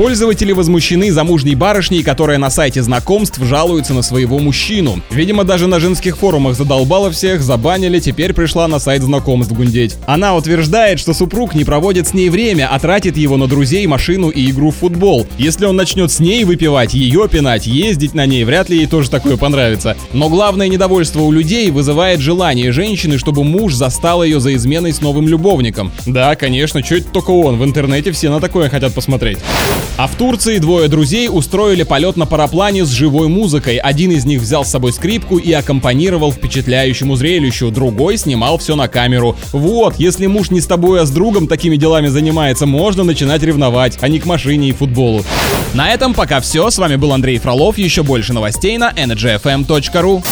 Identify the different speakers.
Speaker 1: Пользователи возмущены замужней барышней, которая на сайте знакомств жалуется на своего мужчину. Видимо, даже на женских форумах задолбала всех, забанили, теперь пришла на сайт знакомств гундеть. Она утверждает, что супруг не проводит с ней время, а тратит его на друзей, машину и игру в футбол. Если он начнет с ней выпивать, ее пинать, ездить на ней, вряд ли ей тоже такое понравится. Но главное недовольство у людей вызывает желание женщины, чтобы муж застал ее за изменой с новым любовником. Да, конечно, это только он, в интернете все на такое хотят посмотреть. А в Турции двое друзей устроили полет на параплане с живой музыкой. Один из них взял с собой скрипку и аккомпанировал впечатляющему зрелищу, другой снимал все на камеру. Вот, если муж не с тобой, а с другом такими делами занимается, можно начинать ревновать, а не к машине и футболу. На этом пока все. С вами был Андрей Фролов. Еще больше новостей на energyfm.ru.